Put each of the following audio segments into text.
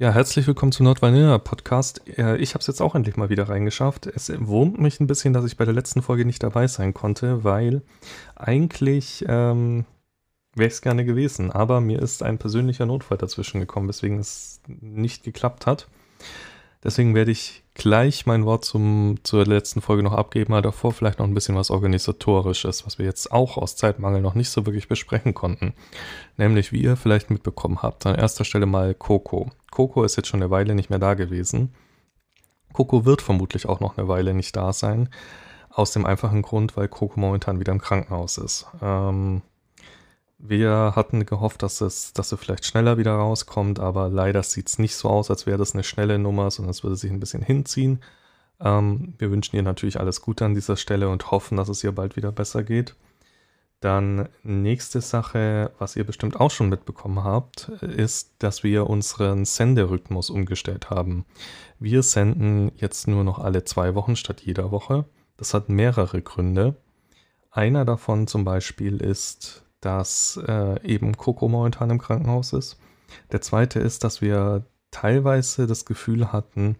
Ja, herzlich willkommen zum Nordvanilla Podcast. Äh, ich habe es jetzt auch endlich mal wieder reingeschafft. Es wurmt mich ein bisschen, dass ich bei der letzten Folge nicht dabei sein konnte, weil eigentlich ähm, wäre es gerne gewesen. Aber mir ist ein persönlicher Notfall dazwischen gekommen, weswegen es nicht geklappt hat. Deswegen werde ich gleich mein Wort zum, zur letzten Folge noch abgeben, aber davor vielleicht noch ein bisschen was Organisatorisches, was wir jetzt auch aus Zeitmangel noch nicht so wirklich besprechen konnten. Nämlich, wie ihr vielleicht mitbekommen habt, an erster Stelle mal Coco. Coco ist jetzt schon eine Weile nicht mehr da gewesen. Coco wird vermutlich auch noch eine Weile nicht da sein. Aus dem einfachen Grund, weil Coco momentan wieder im Krankenhaus ist. Ähm, wir hatten gehofft, dass es, dass er vielleicht schneller wieder rauskommt, aber leider sieht es nicht so aus, als wäre das eine schnelle Nummer, sondern es würde sich ein bisschen hinziehen. Ähm, wir wünschen ihr natürlich alles Gute an dieser Stelle und hoffen, dass es ihr bald wieder besser geht. Dann nächste Sache, was ihr bestimmt auch schon mitbekommen habt, ist, dass wir unseren Senderhythmus umgestellt haben. Wir senden jetzt nur noch alle zwei Wochen statt jeder Woche. Das hat mehrere Gründe. Einer davon zum Beispiel ist, dass äh, eben Coco momentan im Krankenhaus ist. Der zweite ist, dass wir teilweise das Gefühl hatten,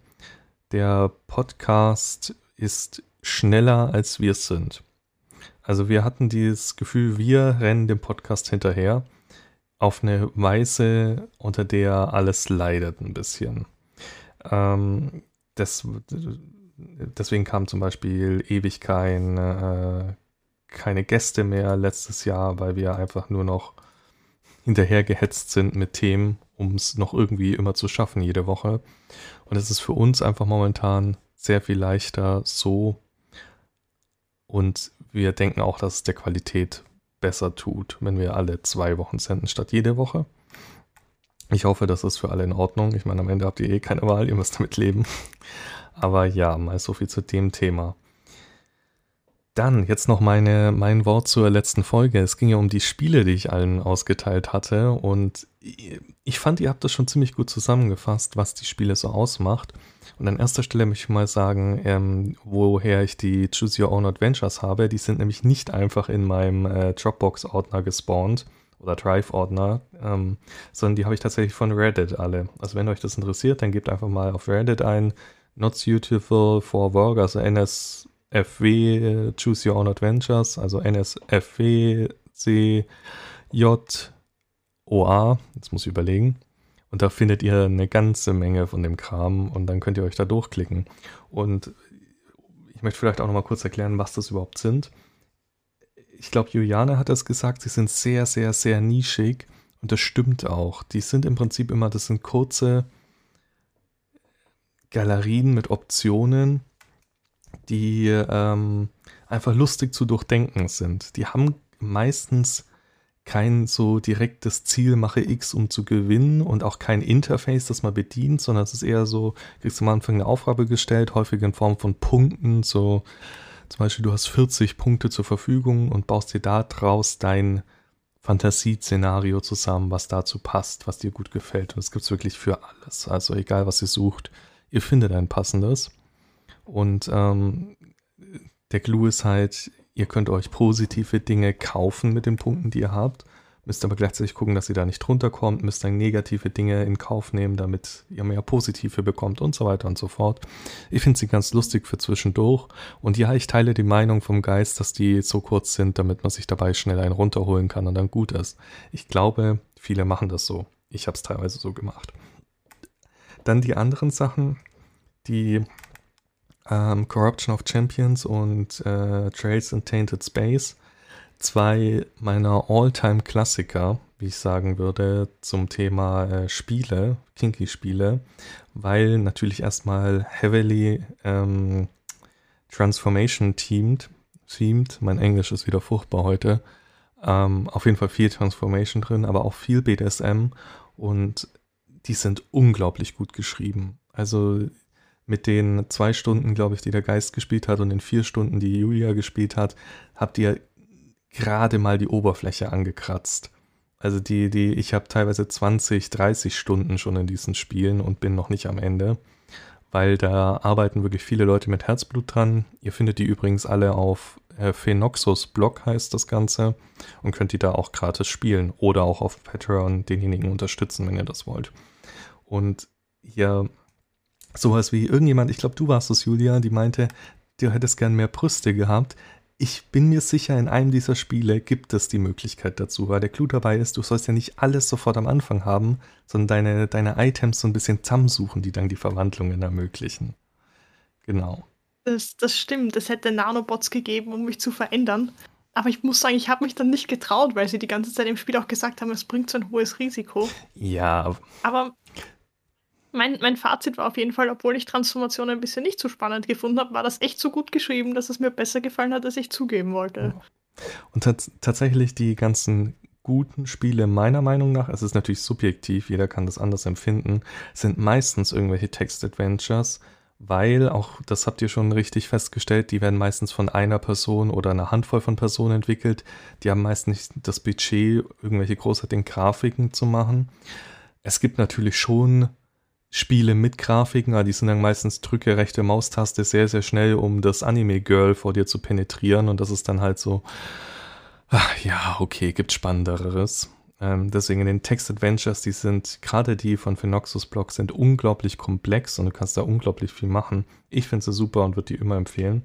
der Podcast ist schneller als wir sind. Also wir hatten dieses Gefühl, wir rennen dem Podcast hinterher auf eine Weise, unter der alles leidet ein bisschen. Ähm, das, deswegen kam zum Beispiel ewig kein, äh, keine Gäste mehr letztes Jahr, weil wir einfach nur noch hinterher gehetzt sind mit Themen, um es noch irgendwie immer zu schaffen jede Woche. Und es ist für uns einfach momentan sehr viel leichter so. Und wir denken auch, dass es der Qualität besser tut, wenn wir alle zwei Wochen senden statt jede Woche. Ich hoffe, das ist für alle in Ordnung. Ich meine, am Ende habt ihr eh keine Wahl, ihr müsst damit leben. Aber ja, mal so viel zu dem Thema. Dann jetzt noch meine, mein Wort zur letzten Folge. Es ging ja um die Spiele, die ich allen ausgeteilt hatte. Und ich fand, ihr habt das schon ziemlich gut zusammengefasst, was die Spiele so ausmacht. Und an erster Stelle möchte ich mal sagen, ähm, woher ich die Choose Your Own Adventures habe. Die sind nämlich nicht einfach in meinem äh, Dropbox-Ordner gespawnt oder Drive-Ordner, ähm, sondern die habe ich tatsächlich von Reddit alle. Also wenn euch das interessiert, dann gebt einfach mal auf Reddit ein Not Suitable for Work, also NS FW Choose Your Own Adventures, also NSFW CJOA, jetzt muss ich überlegen. Und da findet ihr eine ganze Menge von dem Kram und dann könnt ihr euch da durchklicken. Und ich möchte vielleicht auch nochmal kurz erklären, was das überhaupt sind. Ich glaube, Juliane hat das gesagt, sie sind sehr, sehr, sehr nischig und das stimmt auch. Die sind im Prinzip immer, das sind kurze Galerien mit Optionen die ähm, einfach lustig zu durchdenken sind. Die haben meistens kein so direktes Ziel, mache X, um zu gewinnen und auch kein Interface, das man bedient, sondern es ist eher so, kriegst du am Anfang eine Aufgabe gestellt, häufig in Form von Punkten, so zum Beispiel du hast 40 Punkte zur Verfügung und baust dir daraus dein Fantasieszenario zusammen, was dazu passt, was dir gut gefällt. Und das gibt es wirklich für alles. Also egal, was ihr sucht, ihr findet ein passendes. Und ähm, der Clou ist halt, ihr könnt euch positive Dinge kaufen mit den Punkten, die ihr habt. Müsst aber gleichzeitig gucken, dass ihr da nicht runterkommt, müsst dann negative Dinge in Kauf nehmen, damit ihr mehr positive bekommt und so weiter und so fort. Ich finde sie ganz lustig für zwischendurch. Und ja, ich teile die Meinung vom Geist, dass die so kurz sind, damit man sich dabei schnell einen runterholen kann und dann gut ist. Ich glaube, viele machen das so. Ich habe es teilweise so gemacht. Dann die anderen Sachen, die ähm, Corruption of Champions und äh, Trails in Tainted Space. Zwei meiner All-Time-Klassiker, wie ich sagen würde, zum Thema äh, Spiele, Kinky-Spiele, weil natürlich erstmal heavily ähm, Transformation-themed, themed, mein Englisch ist wieder furchtbar heute, ähm, auf jeden Fall viel Transformation drin, aber auch viel BDSM und die sind unglaublich gut geschrieben. Also mit den zwei Stunden, glaube ich, die der Geist gespielt hat und den vier Stunden, die Julia gespielt hat, habt ihr gerade mal die Oberfläche angekratzt. Also die, die, ich habe teilweise 20, 30 Stunden schon in diesen Spielen und bin noch nicht am Ende, weil da arbeiten wirklich viele Leute mit Herzblut dran. Ihr findet die übrigens alle auf äh, Phenoxus Blog heißt das Ganze und könnt die da auch gratis spielen oder auch auf Patreon denjenigen unterstützen, wenn ihr das wollt. Und ja, sowas wie irgendjemand, ich glaube, du warst es, Julia, die meinte, du hättest gern mehr Brüste gehabt. Ich bin mir sicher, in einem dieser Spiele gibt es die Möglichkeit dazu, weil der Clou dabei ist, du sollst ja nicht alles sofort am Anfang haben, sondern deine, deine Items so ein bisschen zusammensuchen, die dann die Verwandlungen ermöglichen. Genau. Das, das stimmt, es hätte Nanobots gegeben, um mich zu verändern. Aber ich muss sagen, ich habe mich dann nicht getraut, weil sie die ganze Zeit im Spiel auch gesagt haben, es bringt so ein hohes Risiko. Ja. Aber mein, mein Fazit war auf jeden Fall, obwohl ich Transformation ein bisschen nicht so spannend gefunden habe, war das echt so gut geschrieben, dass es mir besser gefallen hat, als ich zugeben wollte. Und tatsächlich die ganzen guten Spiele meiner Meinung nach, es ist natürlich subjektiv, jeder kann das anders empfinden, sind meistens irgendwelche Text-Adventures, weil auch, das habt ihr schon richtig festgestellt, die werden meistens von einer Person oder einer Handvoll von Personen entwickelt. Die haben meist nicht das Budget, irgendwelche großartigen Grafiken zu machen. Es gibt natürlich schon Spiele mit Grafiken, die sind dann meistens drücke rechte Maustaste sehr, sehr schnell, um das Anime-Girl vor dir zu penetrieren. Und das ist dann halt so, ach, ja, okay, gibt Spannenderes. Ähm, deswegen in den Text-Adventures, die sind, gerade die von Phenoxus Block, sind unglaublich komplex und du kannst da unglaublich viel machen. Ich finde sie super und würde die immer empfehlen.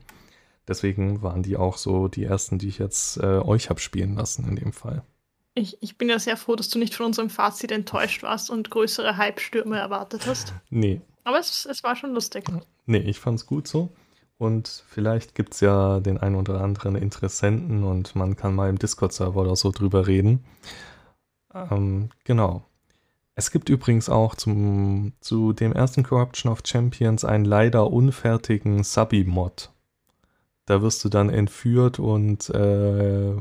Deswegen waren die auch so die ersten, die ich jetzt äh, euch habe spielen lassen in dem Fall. Ich, ich bin ja sehr froh, dass du nicht von unserem Fazit enttäuscht warst und größere Hype-Stürme erwartet hast. Nee. Aber es, es war schon lustig. Nee, ich fand's gut so. Und vielleicht gibt es ja den einen oder anderen Interessenten und man kann mal im Discord-Server oder so drüber reden. Ähm, genau. Es gibt übrigens auch zum, zu dem ersten Corruption of Champions einen leider unfertigen Subby-Mod. Da wirst du dann entführt und äh,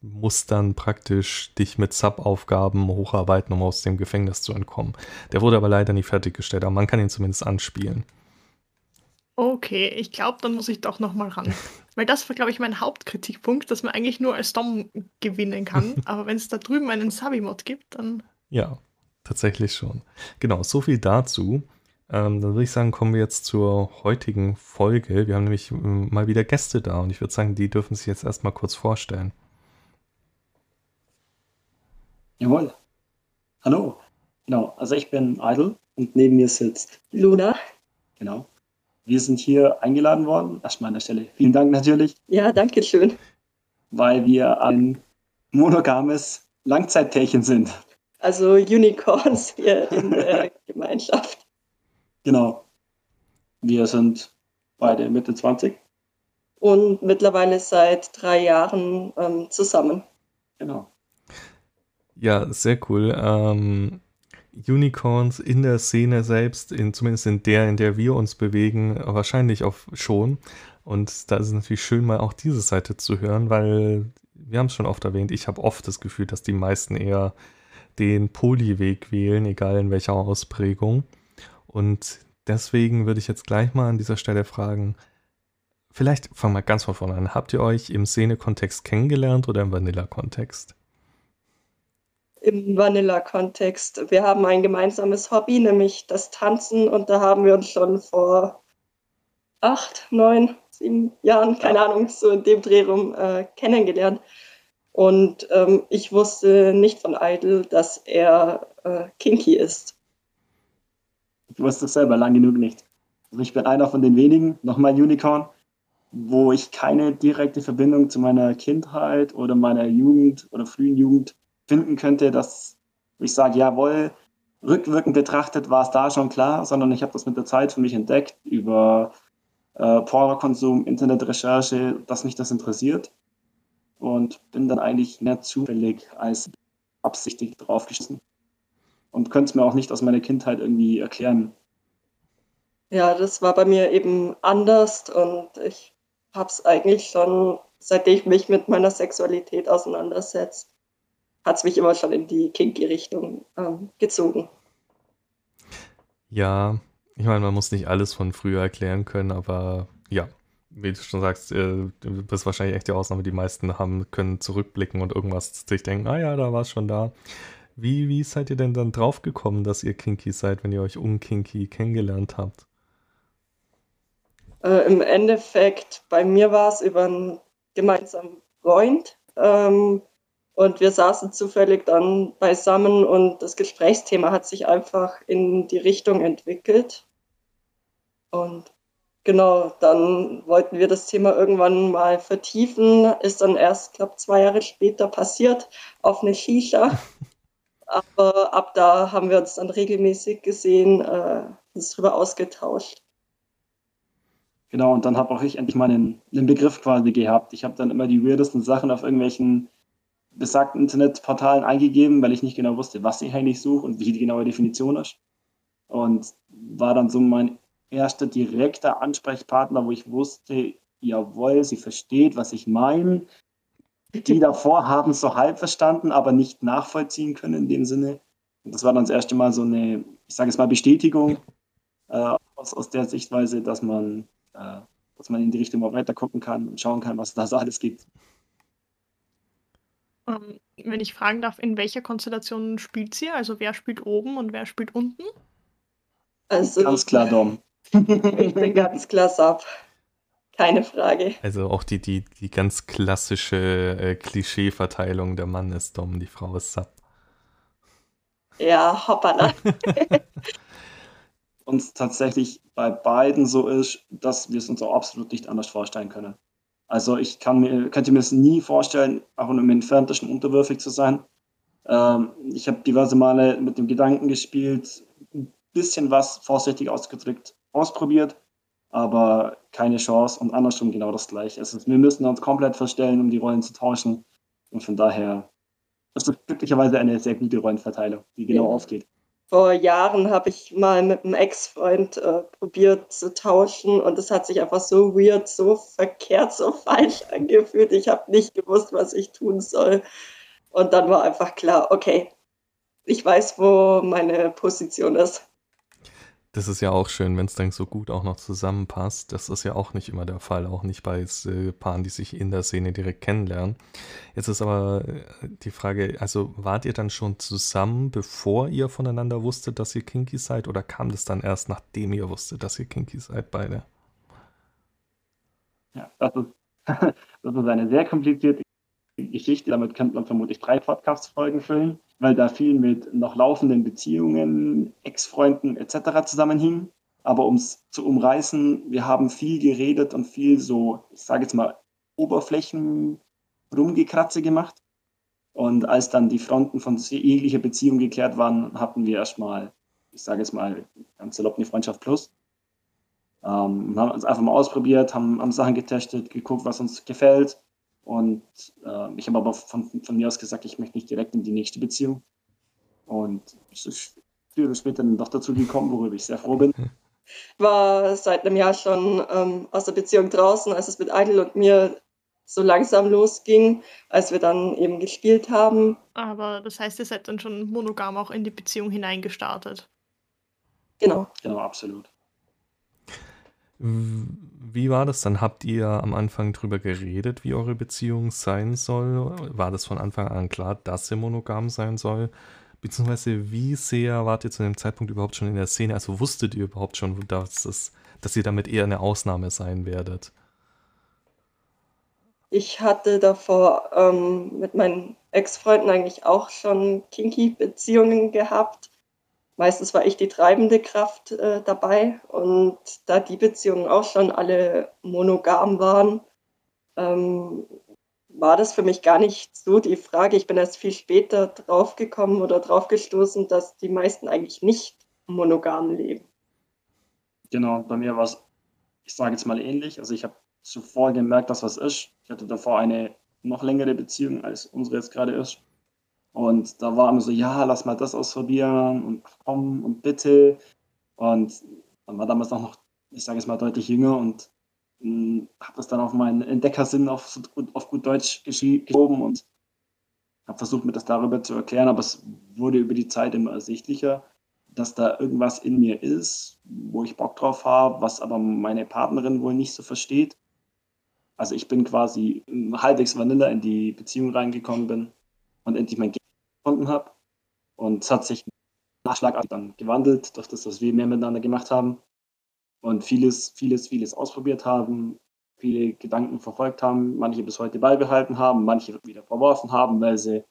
musst dann praktisch dich mit Sub-Aufgaben hocharbeiten, um aus dem Gefängnis zu entkommen. Der wurde aber leider nicht fertiggestellt, aber man kann ihn zumindest anspielen. Okay, ich glaube, dann muss ich doch noch mal ran. Weil das war, glaube ich, mein Hauptkritikpunkt, dass man eigentlich nur als Dom gewinnen kann. Aber wenn es da drüben einen Sabi-Mod gibt, dann... Ja, tatsächlich schon. Genau, so viel dazu. Ähm, dann würde ich sagen, kommen wir jetzt zur heutigen Folge. Wir haben nämlich ähm, mal wieder Gäste da und ich würde sagen, die dürfen sich jetzt erstmal kurz vorstellen. Jawohl. Hallo. Genau, also ich bin Idle und neben mir sitzt Luna. Genau. Wir sind hier eingeladen worden. Erstmal an der Stelle vielen Dank natürlich. Ja, danke schön. Weil wir ein monogames Langzeitpärchen sind. Also Unicorns hier in der Gemeinschaft. Genau. Wir sind beide Mitte 20. Und mittlerweile seit drei Jahren ähm, zusammen. Genau. Ja, sehr cool. Ähm, Unicorns in der Szene selbst, in, zumindest in der, in der wir uns bewegen, wahrscheinlich auch schon. Und da ist es natürlich schön, mal auch diese Seite zu hören, weil wir haben es schon oft erwähnt, ich habe oft das Gefühl, dass die meisten eher den Polyweg wählen, egal in welcher Ausprägung. Und deswegen würde ich jetzt gleich mal an dieser Stelle fragen, vielleicht fangen wir ganz von vorne an. Habt ihr euch im Szene-Kontext kennengelernt oder im Vanilla-Kontext? Im Vanilla-Kontext. Wir haben ein gemeinsames Hobby, nämlich das Tanzen, und da haben wir uns schon vor acht, neun, sieben Jahren, keine Ahnung, so in dem Dreh rum äh, kennengelernt. Und ähm, ich wusste nicht von Idol, dass er äh, kinky ist. Ich wusste es selber lang genug nicht. Also ich bin einer von den wenigen, nochmal Unicorn, wo ich keine direkte Verbindung zu meiner Kindheit oder meiner Jugend oder frühen Jugend finden könnte, dass ich sage, jawohl, rückwirkend betrachtet war es da schon klar, sondern ich habe das mit der Zeit für mich entdeckt über äh, Pornokonsum, Internetrecherche, dass mich das interessiert und bin dann eigentlich mehr zufällig als absichtlich draufgeschissen und könnte es mir auch nicht aus meiner Kindheit irgendwie erklären. Ja, das war bei mir eben anders und ich habe es eigentlich schon, seitdem ich mich mit meiner Sexualität auseinandersetze, hat es mich immer schon in die kinky-Richtung ähm, gezogen. Ja, ich meine, man muss nicht alles von früher erklären können, aber ja, wie du schon sagst, äh, du bist wahrscheinlich echt die Ausnahme. Die meisten haben, können zurückblicken und irgendwas sich denken, ah ja, da war es schon da. Wie, wie seid ihr denn dann draufgekommen, dass ihr kinky seid, wenn ihr euch unkinky kennengelernt habt? Äh, Im Endeffekt, bei mir war es über einen gemeinsamen Freund, ähm, Und wir saßen zufällig dann beisammen und das Gesprächsthema hat sich einfach in die Richtung entwickelt. Und genau, dann wollten wir das Thema irgendwann mal vertiefen. Ist dann erst, glaube zwei Jahre später passiert auf eine Shisha. Aber ab da haben wir uns dann regelmäßig gesehen, äh, uns darüber ausgetauscht. Genau, und dann habe auch ich endlich mal einen, einen Begriff quasi gehabt. Ich habe dann immer die weirdesten Sachen auf irgendwelchen besagten Internetportalen eingegeben, weil ich nicht genau wusste, was ich eigentlich suche und wie die genaue Definition ist. Und war dann so mein erster direkter Ansprechpartner, wo ich wusste, jawohl, sie versteht, was ich meine. Die davor haben es so halb verstanden, aber nicht nachvollziehen können in dem Sinne. Und das war dann das erste Mal so eine, ich sage es mal, Bestätigung äh, aus, aus der Sichtweise, dass man, äh, dass man in die Richtung mal weiter gucken kann und schauen kann, was es da so alles gibt. Ähm, wenn ich fragen darf, in welcher Konstellation spielt sie? Also wer spielt oben und wer spielt unten? Also, ganz klar Dom. ich bin ganz klar Sub. Keine Frage. Also auch die, die, die ganz klassische äh, Klischee-Verteilung, der Mann ist Dom, die Frau ist Sub. Ja, hoppala. uns tatsächlich bei beiden so ist, dass wir es uns auch absolut nicht anders vorstellen können. Also ich kann mir, könnte mir es nie vorstellen, auch im entferntesten unterwürfig zu sein. Ähm, ich habe diverse Male mit dem Gedanken gespielt, ein bisschen was vorsichtig ausgedrückt ausprobiert, aber keine Chance und andersrum genau das gleiche. Also wir müssen uns komplett verstellen, um die Rollen zu tauschen und von daher ist es glücklicherweise eine sehr gute Rollenverteilung, die genau ja. aufgeht vor Jahren habe ich mal mit einem Ex-Freund äh, probiert zu tauschen und es hat sich einfach so weird, so verkehrt, so falsch angefühlt. Ich habe nicht gewusst, was ich tun soll. Und dann war einfach klar, okay, ich weiß, wo meine Position ist. Das ist ja auch schön, wenn es dann so gut auch noch zusammenpasst. Das ist ja auch nicht immer der Fall, auch nicht bei äh, Paaren, die sich in der Szene direkt kennenlernen. Jetzt ist aber äh, die Frage, also wart ihr dann schon zusammen, bevor ihr voneinander wusstet, dass ihr kinky seid, oder kam das dann erst, nachdem ihr wusstet, dass ihr kinky seid, beide? Ja, das ist, das ist eine sehr komplizierte Geschichte. Damit könnte man vermutlich drei Podcast-Folgen füllen weil da viel mit noch laufenden Beziehungen, Ex-Freunden etc. zusammenhing. Aber um es zu umreißen, wir haben viel geredet und viel so, ich sage jetzt mal, Oberflächen rumgekratze gemacht. Und als dann die Fronten von jeglicher Beziehung geklärt waren, hatten wir erstmal, ich sage jetzt mal, ganz salopp eine Freundschaft plus. Ähm, haben uns einfach mal ausprobiert, haben, haben Sachen getestet, geguckt, was uns gefällt und äh, ich habe aber von, von, mir aus gesagt, ich möchte nicht direkt in die nächste Beziehung. Und es ist früher oder später dann doch dazu gekommen, worüber ich sehr froh bin. Ich war seit einem Jahr schon ähm, aus der Beziehung draußen, als es mit Idol und mir so langsam losging, als wir dann eben gespielt haben. Aber das heißt, ihr seid dann schon monogam auch in die Beziehung hineingestartet. Genau. Genau, absolut. Wie war das dann? Habt ihr am Anfang drüber geredet, wie eure Beziehung sein soll? War das von Anfang an klar, dass ihr monogam sein soll? Beziehungsweise wie sehr wart ihr zu dem Zeitpunkt überhaupt schon in der Szene? Also wusstet ihr überhaupt schon, dass, es, dass ihr damit eher eine Ausnahme sein werdet? Ich hatte davor ähm, mit meinen Ex-Freunden eigentlich auch schon kinky Beziehungen gehabt meistens war ich die treibende Kraft äh, dabei. Und da die Beziehungen auch schon alle monogam waren, ähm, war das für mich gar nicht so die Frage. Ich bin erst viel später draufgekommen oder draufgestoßen, dass die meisten eigentlich nicht monogam leben. Genau, bei mir war es, ich sage jetzt mal ähnlich. Also ich habe zuvor gemerkt, dass was ist. Ich hatte davor eine noch längere Beziehung, als unsere jetzt gerade ist. Und da war immer so, ja, lass mal das ausprobieren und komm und bitte. Und man war damals auch noch, ich sage es mal, deutlich jünger und hm, habe das dann auf meinen Entdeckersinn auf, auf gut Deutsch geschoben und habe versucht, mir das darüber zu erklären, aber es wurde über die Zeit immer ersichtlicher, dass da irgendwas in mir ist, wo ich Bock drauf habe, was aber meine Partnerin wohl nicht so versteht. Also ich bin quasi halbwegs Vanilla in die Beziehung reingekommen bin und endlich mein Gegner gefunden habe. Und es hat sich Nachschlag dann gewandelt, durch das, was wir mehr miteinander gemacht haben und vieles, vieles, vieles ausprobiert haben. viele Gedanken verfolgt haben, manche bis heute beibehalten haben, manche wieder verworfen haben, weil sie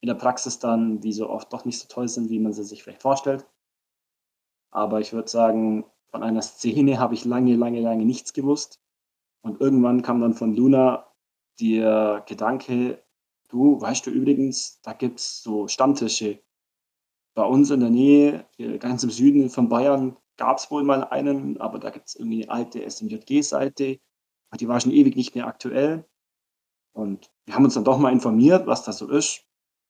in der Praxis dann wie so oft doch nicht so toll sind, wie man sie sich vielleicht vorstellt. Aber ich würde sagen, von einer Szene habe ich lange, lange, lange nichts gewusst. Und irgendwann kam dann von Luna der Gedanke, du, weißt du übrigens, da gibt es so Stammtische. Bei uns in der Nähe, ganz im Süden von Bayern, gab es wohl mal einen, aber da gibt es irgendwie eine alte SMJG-Seite. Die war schon ewig nicht mehr aktuell. Und wir haben uns dann doch mal informiert, was das so ist.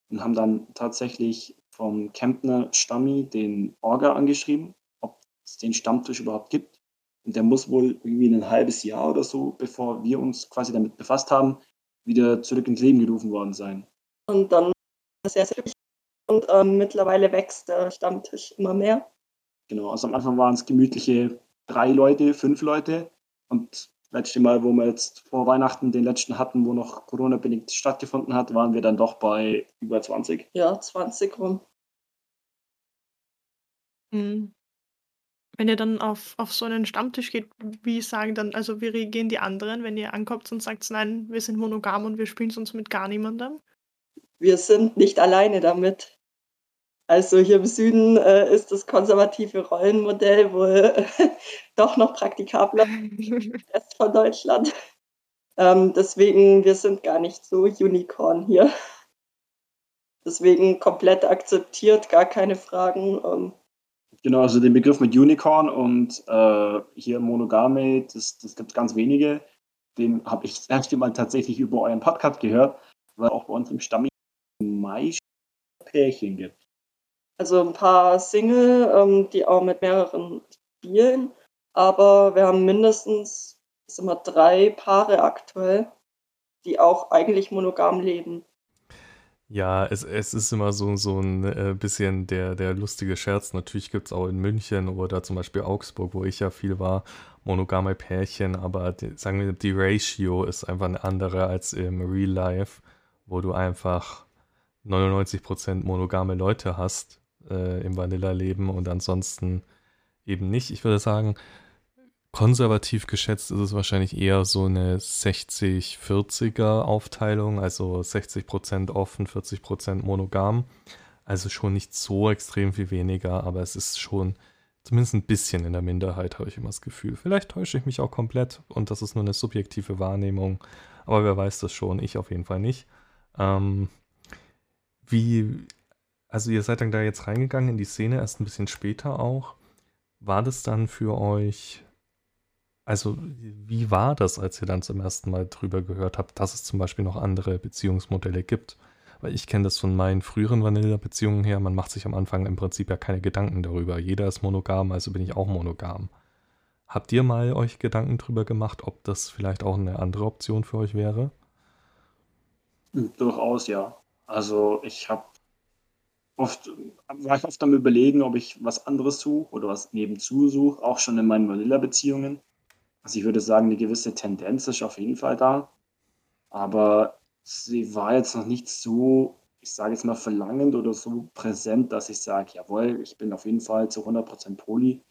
Und haben dann tatsächlich vom Kempner Stammi den Orga angeschrieben, ob es den Stammtisch überhaupt gibt. Und der muss wohl irgendwie ein halbes Jahr oder so, bevor wir uns quasi damit befasst haben, wieder zurück ins Leben gerufen worden sein. Und dann sehr, sehr und ähm, mittlerweile wächst der Stammtisch immer mehr. Genau, also am Anfang waren es gemütliche drei Leute, fünf Leute. Und letzte Mal, wo wir jetzt vor Weihnachten den letzten hatten, wo noch Corona-bedingt stattgefunden hat, waren wir dann doch bei über 20. Ja, 20 rum. Mhm. Wenn ihr dann auf, auf so einen Stammtisch geht, wie sagen dann, also wie reagieren die anderen, wenn ihr ankommt und sagt, nein, wir sind monogam und wir spielen sonst mit gar niemandem? Wir sind nicht alleine damit. Also hier im Süden äh, ist das konservative Rollenmodell wohl doch noch praktikabler als von Deutschland. Ähm, deswegen, wir sind gar nicht so Unicorn hier. Deswegen komplett akzeptiert, gar keine Fragen. Ähm, Genau, also den Begriff mit Unicorn und äh, hier Monogame, das, das gibt es ganz wenige. Den habe ich das erste Mal tatsächlich über euren Podcast gehört, weil auch bei uns im Stamm meist Pärchen gibt. Also ein paar Single, ähm, die auch mit mehreren spielen, aber wir haben mindestens immer drei Paare aktuell, die auch eigentlich monogam leben. Ja, es, es ist immer so, so ein äh, bisschen der, der lustige Scherz. Natürlich gibt es auch in München oder zum Beispiel Augsburg, wo ich ja viel war, monogame Pärchen, aber die, sagen wir, die Ratio ist einfach eine andere als im Real Life, wo du einfach 99% monogame Leute hast äh, im Vanilla-Leben und ansonsten eben nicht. Ich würde sagen, konservativ geschätzt ist es wahrscheinlich eher so eine 60-40er Aufteilung, also 60% offen, 40% monogam. Also schon nicht so extrem viel weniger, aber es ist schon zumindest ein bisschen in der Minderheit, habe ich immer das Gefühl. Vielleicht täusche ich mich auch komplett und das ist nur eine subjektive Wahrnehmung, aber wer weiß das schon, ich auf jeden Fall nicht. Ähm, wie, also ihr seid dann da jetzt reingegangen in die Szene, erst ein bisschen später auch. War das dann für euch also, wie war das, als ihr dann zum ersten Mal drüber gehört habt, dass es zum Beispiel noch andere Beziehungsmodelle gibt? Weil ich kenne das von meinen früheren Vanilla-Beziehungen her. Man macht sich am Anfang im Prinzip ja keine Gedanken darüber. Jeder ist monogam, also bin ich auch monogam. Habt ihr mal euch Gedanken drüber gemacht, ob das vielleicht auch eine andere Option für euch wäre? Hm, durchaus, ja. Also ich habe oft, war ich oft am überlegen, ob ich was anderes suche oder was nebenzu suche, auch schon in meinen Vanilla-Beziehungen. Also ich würde sagen, eine gewisse Tendenz ist auf jeden Fall da. Aber sie war jetzt noch nicht so, ich sage jetzt mal, verlangend oder so präsent, dass ich sage, jawohl, ich bin auf jeden Fall zu 100% Poli.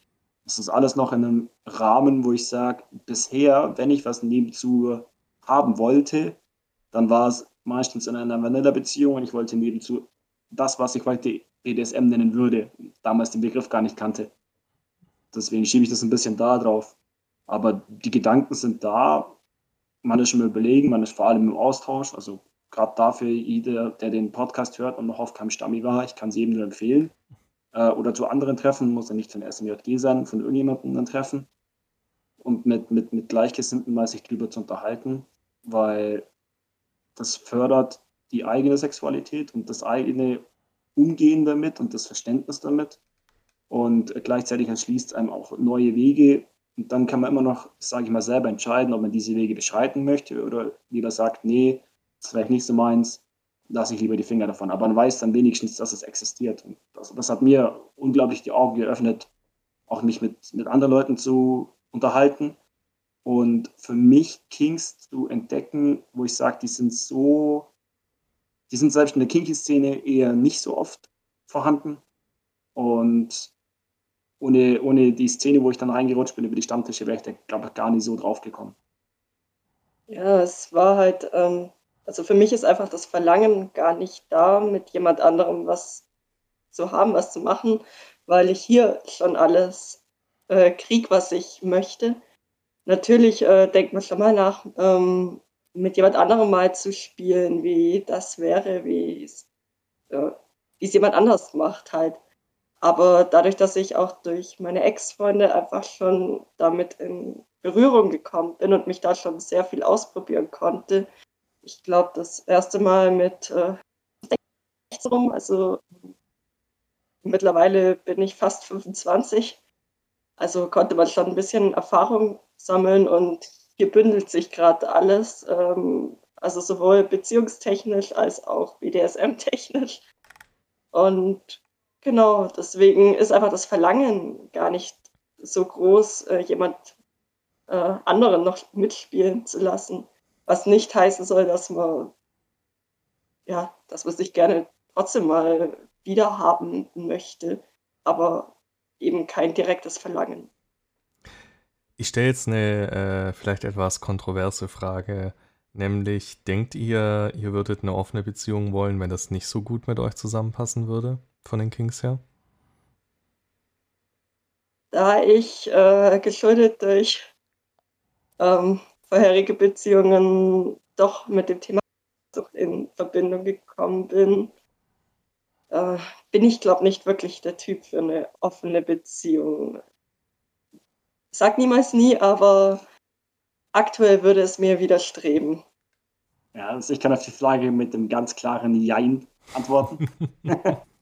Es ist alles noch in einem Rahmen, wo ich sage, bisher, wenn ich was nebenzu haben wollte, dann war es meistens in einer Vanilla-Beziehung und ich wollte nebenzu das, was ich heute BDSM nennen würde, damals den Begriff gar nicht kannte. Deswegen schiebe ich das ein bisschen da drauf. Aber die Gedanken sind da. Man ist schon mal überlegen, man ist vor allem im Austausch. Also gerade dafür jeder, der den Podcast hört und noch auf keinem Stammi war, ich kann es jedem nur empfehlen. Äh, oder zu anderen Treffen, muss ja nicht von SMJG sein, von irgendjemandem dann treffen. Und mit, mit, mit Gleichgesinnten mal sich drüber zu unterhalten, weil das fördert die eigene Sexualität und das eigene Umgehen damit und das Verständnis damit. Und gleichzeitig erschließt einem auch neue Wege, und dann kann man immer noch, sage ich mal, selber entscheiden, ob man diese Wege beschreiten möchte oder lieber sagt, nee, das ist vielleicht nicht so meins, lasse ich lieber die Finger davon. Aber man weiß dann wenigstens, dass es existiert. Und das, das hat mir unglaublich die Augen geöffnet, auch mich mit, mit anderen Leuten zu unterhalten. Und für mich Kings zu entdecken, wo ich sage, die sind so, die sind selbst in der Kinky-Szene eher nicht so oft vorhanden. Und ohne, ohne die Szene, wo ich dann reingerutscht bin über die Stammtische, wäre ich da, glaube ich, gar nicht so drauf gekommen. Ja, es war halt, ähm, also für mich ist einfach das Verlangen gar nicht da, mit jemand anderem was zu haben, was zu machen, weil ich hier schon alles äh, krieg, was ich möchte. Natürlich äh, denkt man schon mal nach, ähm, mit jemand anderem mal zu spielen, wie das wäre, wie es äh, jemand anders macht halt. Aber dadurch, dass ich auch durch meine Ex-Freunde einfach schon damit in Berührung gekommen bin und mich da schon sehr viel ausprobieren konnte, ich glaube, das erste Mal mit äh, rum, also mittlerweile bin ich fast 25, also konnte man schon ein bisschen Erfahrung sammeln und hier bündelt sich gerade alles, ähm, also sowohl beziehungstechnisch als auch BDSM-technisch. Und genau, deswegen ist einfach das Verlangen gar nicht so groß, äh, jemand äh, anderen noch mitspielen zu lassen. Was nicht heißen soll, dass man ja, dass man sich gerne trotzdem mal wiederhaben möchte, aber eben kein direktes Verlangen. Ich stelle jetzt eine äh, vielleicht etwas kontroverse Frage, nämlich denkt ihr, ihr würdet eine offene Beziehung wollen, wenn das nicht so gut mit euch zusammenpassen würde, von den Kings her? Da ich äh, geschuldet durch ähm, vorherige Beziehungen doch mit dem Thema in Verbindung gekommen bin, äh, bin ich, glaube nicht wirklich der Typ für eine offene Beziehung. Ich sag niemals nie, aber aktuell würde es mir widerstreben. Ja, also ich kann auf die Frage mit dem ganz klaren Jein antworten.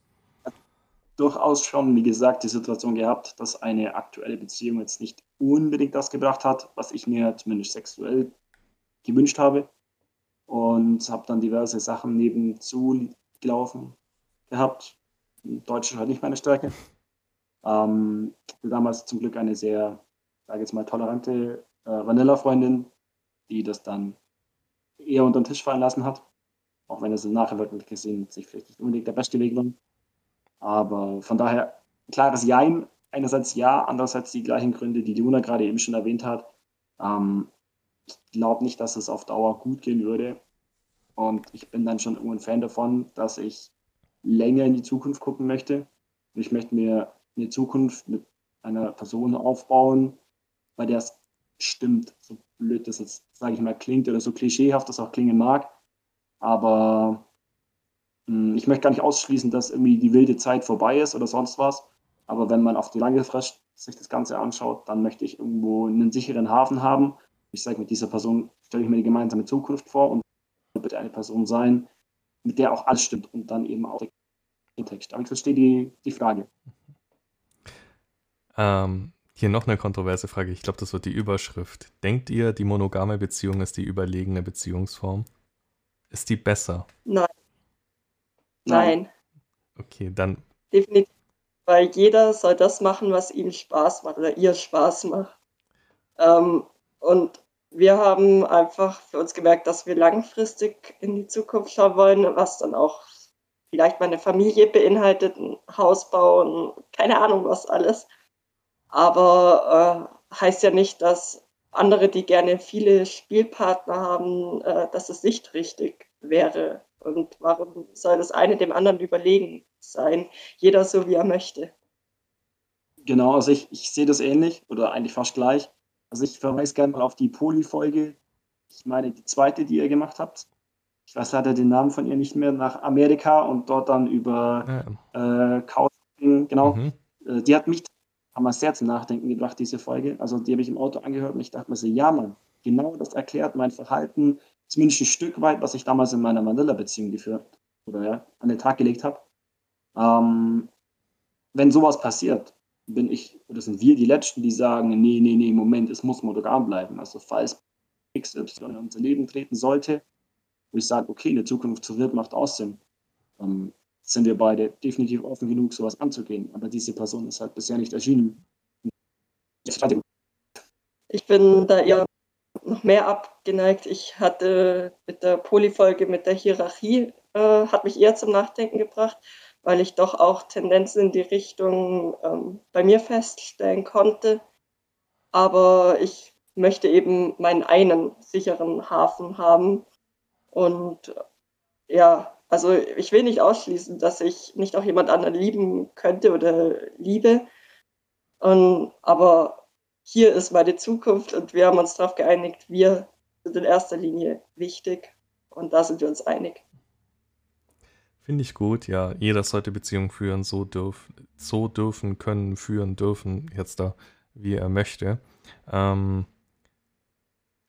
Durchaus schon, wie gesagt, die Situation gehabt, dass eine aktuelle Beziehung jetzt nicht unbedingt das gebracht hat, was ich mir zumindest sexuell gewünscht habe. Und habe dann diverse Sachen nebenzu gelaufen gehabt. Deutsch ist halt nicht meine Stärke. Ähm, damals zum Glück eine sehr sage jetzt mal, tolerante äh, Vanilla-Freundin, die das dann eher unter den Tisch fallen lassen hat. Auch wenn es im Nachhinein gesehen sich vielleicht nicht unbedingt der beste Weg war. Aber von daher, klares Jein. Einerseits ja, andererseits die gleichen Gründe, die Juna gerade eben schon erwähnt hat. Ähm, ich glaube nicht, dass es auf Dauer gut gehen würde. Und ich bin dann schon irgendwo ein Fan davon, dass ich länger in die Zukunft gucken möchte. Ich möchte mir eine Zukunft mit einer Person aufbauen, bei der es stimmt, so blöd das jetzt, sage ich mal, klingt oder so klischeehaft das auch klingen mag. Aber ich möchte gar nicht ausschließen, dass irgendwie die wilde Zeit vorbei ist oder sonst was. Aber wenn man auf die lange Frist sich das Ganze anschaut, dann möchte ich irgendwo einen sicheren Hafen haben. Ich sage, mit dieser Person stelle ich mir die gemeinsame Zukunft vor und bitte eine Person sein, mit der auch alles stimmt und dann eben auch der Text. Aber ich verstehe die, die Frage. Ähm, hier noch eine kontroverse Frage. Ich glaube, das wird die Überschrift. Denkt ihr, die monogame Beziehung ist die überlegene Beziehungsform? Ist die besser? Nein. Nein. Okay, dann. Definitiv. Weil jeder soll das machen, was ihm Spaß macht oder ihr Spaß macht. Ähm, und wir haben einfach für uns gemerkt, dass wir langfristig in die Zukunft schauen wollen, was dann auch vielleicht mal eine Familie beinhaltet, ein Haus bauen, keine Ahnung was alles. Aber äh, heißt ja nicht, dass andere, die gerne viele Spielpartner haben, äh, dass es nicht richtig wäre. Und warum soll das eine dem anderen überlegen sein? Jeder so, wie er möchte. Genau, also ich, ich sehe das ähnlich oder eigentlich fast gleich. Also ich verweise gerne mal auf die Poli-Folge. Ich meine, die zweite, die ihr gemacht habt. Ich weiß leider den Namen von ihr nicht mehr, nach Amerika und dort dann über ja. äh, genau. Mhm. Äh, die hat mich haben wir sehr zum Nachdenken gebracht, diese Folge. Also die habe ich im Auto angehört und ich dachte mir so, ja Mann, genau das erklärt mein Verhalten, zumindest ein Stück weit, was ich damals in meiner Mandela-Beziehung geführt oder ja, an den Tag gelegt habe. Ähm, wenn sowas passiert, bin ich, oder sind wir die Letzten, die sagen, nee, nee, nee, Moment, es muss monogam bleiben. Also falls XY in unser Leben treten sollte, wo ich sage, okay, eine Zukunft zu wird macht Aussinn. Ähm, sind wir beide definitiv offen genug, sowas anzugehen. Aber diese Person ist halt bisher nicht erschienen. Ich bin da eher noch mehr abgeneigt. Ich hatte mit der Polyfolge, mit der Hierarchie, äh, hat mich eher zum Nachdenken gebracht, weil ich doch auch Tendenzen in die Richtung ähm, bei mir feststellen konnte. Aber ich möchte eben meinen einen sicheren Hafen haben. Und ja, also ich will nicht ausschließen, dass ich nicht auch jemand anderen lieben könnte oder liebe. Und, aber hier ist meine Zukunft und wir haben uns darauf geeinigt, wir sind in erster Linie wichtig und da sind wir uns einig. Finde ich gut, ja. Jeder sollte Beziehungen führen, so, dürf, so dürfen, können, führen, dürfen, jetzt da, wie er möchte. Ähm,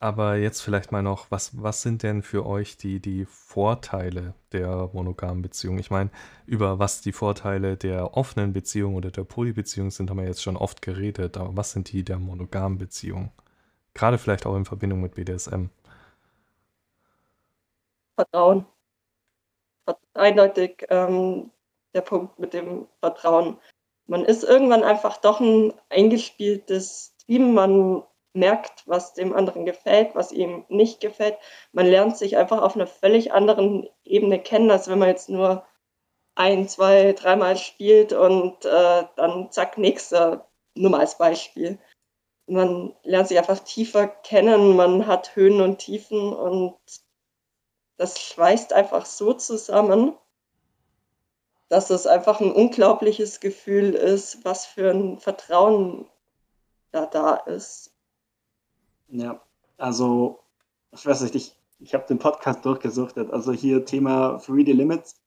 aber jetzt vielleicht mal noch, was, was sind denn für euch die, die Vorteile der monogamen Beziehung? Ich meine, über was die Vorteile der offenen Beziehung oder der Polybeziehung sind, haben wir jetzt schon oft geredet. Aber was sind die der monogamen Beziehung? Gerade vielleicht auch in Verbindung mit BDSM. Vertrauen. Eindeutig ähm, der Punkt mit dem Vertrauen. Man ist irgendwann einfach doch ein eingespieltes Team. Man merkt, was dem anderen gefällt, was ihm nicht gefällt. Man lernt sich einfach auf einer völlig anderen Ebene kennen, als wenn man jetzt nur ein, zwei, dreimal spielt und äh, dann zack, nächster, nur mal als Beispiel. Man lernt sich einfach tiefer kennen, man hat Höhen und Tiefen und das schweißt einfach so zusammen, dass es einfach ein unglaubliches Gefühl ist, was für ein Vertrauen da da ist. Ja, also ich weiß nicht, ich, ich habe den Podcast durchgesuchtet. Also hier Thema Free the Limits.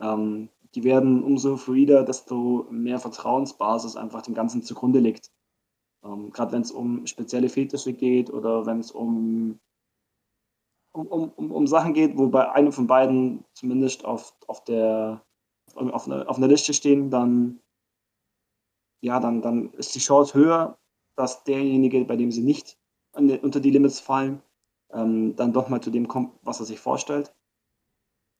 Ähm, die werden umso fluider, desto mehr Vertrauensbasis einfach dem Ganzen zugrunde liegt. Ähm, Gerade wenn es um spezielle Fetische geht oder wenn es um, um, um, um Sachen geht, wo bei einem von beiden zumindest auf, auf, der, auf, einer, auf einer Liste stehen, dann, ja, dann, dann ist die Chance höher, dass derjenige, bei dem sie nicht die, unter die Limits fallen, ähm, dann doch mal zu dem kommt, was er sich vorstellt.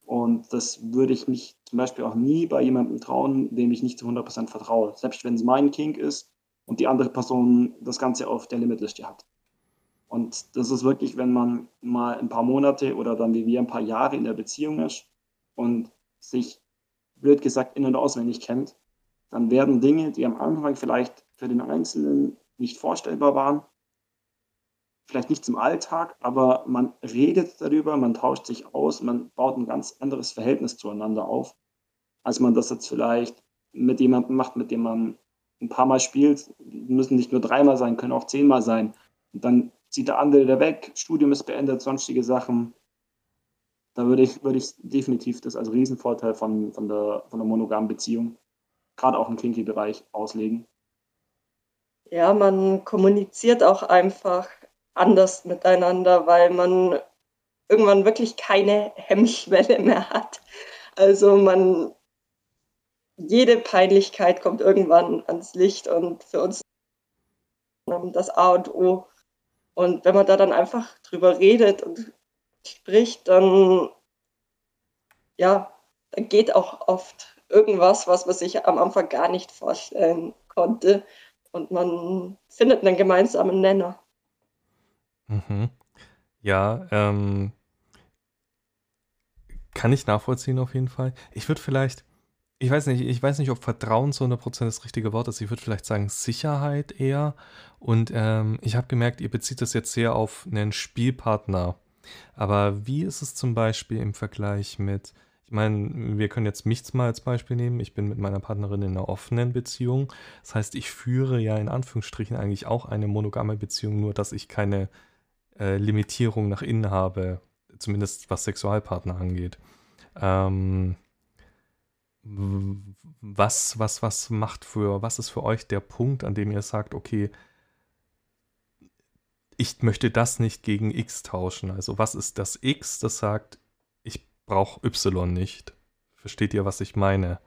Und das würde ich mich zum Beispiel auch nie bei jemandem trauen, dem ich nicht zu 100% vertraue. Selbst wenn es mein King ist und die andere Person das Ganze auf der Limitliste hat. Und das ist wirklich, wenn man mal ein paar Monate oder dann wie wir ein paar Jahre in der Beziehung ist und sich, blöd gesagt, in- und auswendig kennt, dann werden Dinge, die am Anfang vielleicht für den Einzelnen nicht vorstellbar waren, vielleicht nicht zum Alltag, aber man redet darüber, man tauscht sich aus, man baut ein ganz anderes Verhältnis zueinander auf, als man das jetzt vielleicht mit jemandem macht, mit dem man ein paar Mal spielt. Müssen nicht nur dreimal sein, können auch zehnmal sein. Und dann zieht der andere wieder weg, Studium ist beendet, sonstige Sachen. Da würde ich, würde ich definitiv das als Riesenvorteil von, von, der, von der monogamen Beziehung, gerade auch im Kinky-Bereich, auslegen. Ja, man kommuniziert auch einfach anders miteinander, weil man irgendwann wirklich keine Hemmschwelle mehr hat. Also man, jede Peinlichkeit kommt irgendwann ans Licht und für uns das A und O. Und wenn man da dann einfach drüber redet und spricht, dann ja, dann geht auch oft irgendwas, was man sich am Anfang gar nicht vorstellen konnte. Und man findet einen gemeinsamen Nenner. Mhm. Ja, ähm, kann ich nachvollziehen auf jeden Fall. Ich würde vielleicht, ich weiß nicht, ich weiß nicht, ob Vertrauen zu 100% das richtige Wort ist. Ich würde vielleicht sagen Sicherheit eher. Und ähm, ich habe gemerkt, ihr bezieht das jetzt sehr auf einen Spielpartner. Aber wie ist es zum Beispiel im Vergleich mit, ich meine, wir können jetzt mich mal als Beispiel nehmen. Ich bin mit meiner Partnerin in einer offenen Beziehung. Das heißt, ich führe ja in Anführungsstrichen eigentlich auch eine monogame Beziehung, nur dass ich keine äh, Limitierung nach innen habe, zumindest was Sexualpartner angeht. Ähm, was, was, was macht für, was ist für euch der Punkt, an dem ihr sagt, okay, ich möchte das nicht gegen X tauschen? Also was ist das X, das sagt, ich brauche Y nicht? Versteht ihr, was ich meine?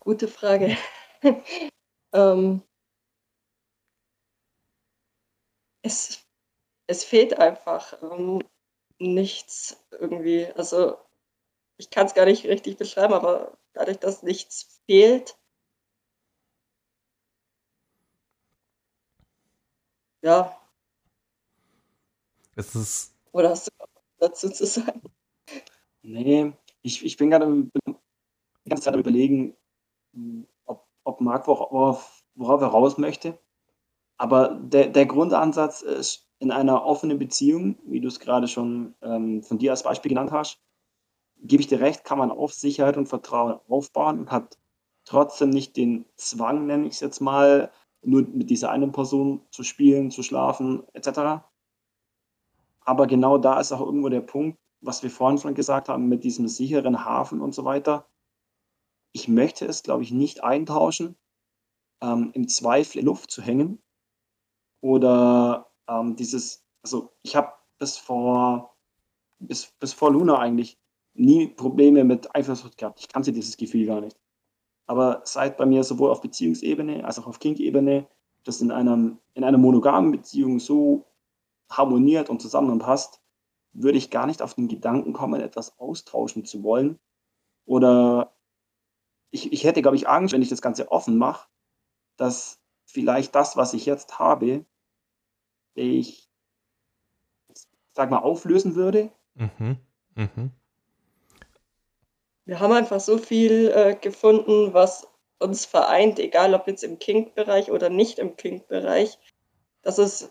Gute Frage. ähm, es, es fehlt einfach ähm, nichts irgendwie. Also ich kann es gar nicht richtig beschreiben, aber dadurch, dass nichts fehlt, ja. Es ist. Oder hast du dazu zu sagen? Nee, ich, ich bin gerade die ganze Zeit überlegen, ob, ob Marc worauf, worauf er raus möchte. Aber der, der Grundansatz ist, in einer offenen Beziehung, wie du es gerade schon ähm, von dir als Beispiel genannt hast, gebe ich dir recht, kann man auf Sicherheit und Vertrauen aufbauen und hat trotzdem nicht den Zwang, nenne ich es jetzt mal, nur mit dieser einen Person zu spielen, zu schlafen, etc. Aber genau da ist auch irgendwo der Punkt, was wir vorhin schon gesagt haben, mit diesem sicheren Hafen und so weiter. Ich möchte es, glaube ich, nicht eintauschen, ähm, im Zweifel in Luft zu hängen oder ähm, dieses, also ich habe bis vor, bis, bis vor Luna eigentlich nie Probleme mit Eifersucht gehabt. Ich kannte dieses Gefühl gar nicht. Aber seit bei mir sowohl auf Beziehungsebene als auch auf Kink-Ebene das in, einem, in einer monogamen Beziehung so harmoniert und zusammenpasst, würde ich gar nicht auf den Gedanken kommen, etwas austauschen zu wollen. Oder ich, ich hätte, glaube ich, Angst, wenn ich das Ganze offen mache, dass vielleicht das, was ich jetzt habe, ich sag mal, auflösen würde. Mhm. Mhm. Wir haben einfach so viel äh, gefunden, was uns vereint, egal ob jetzt im Kink-Bereich oder nicht im Kink-Bereich, dass es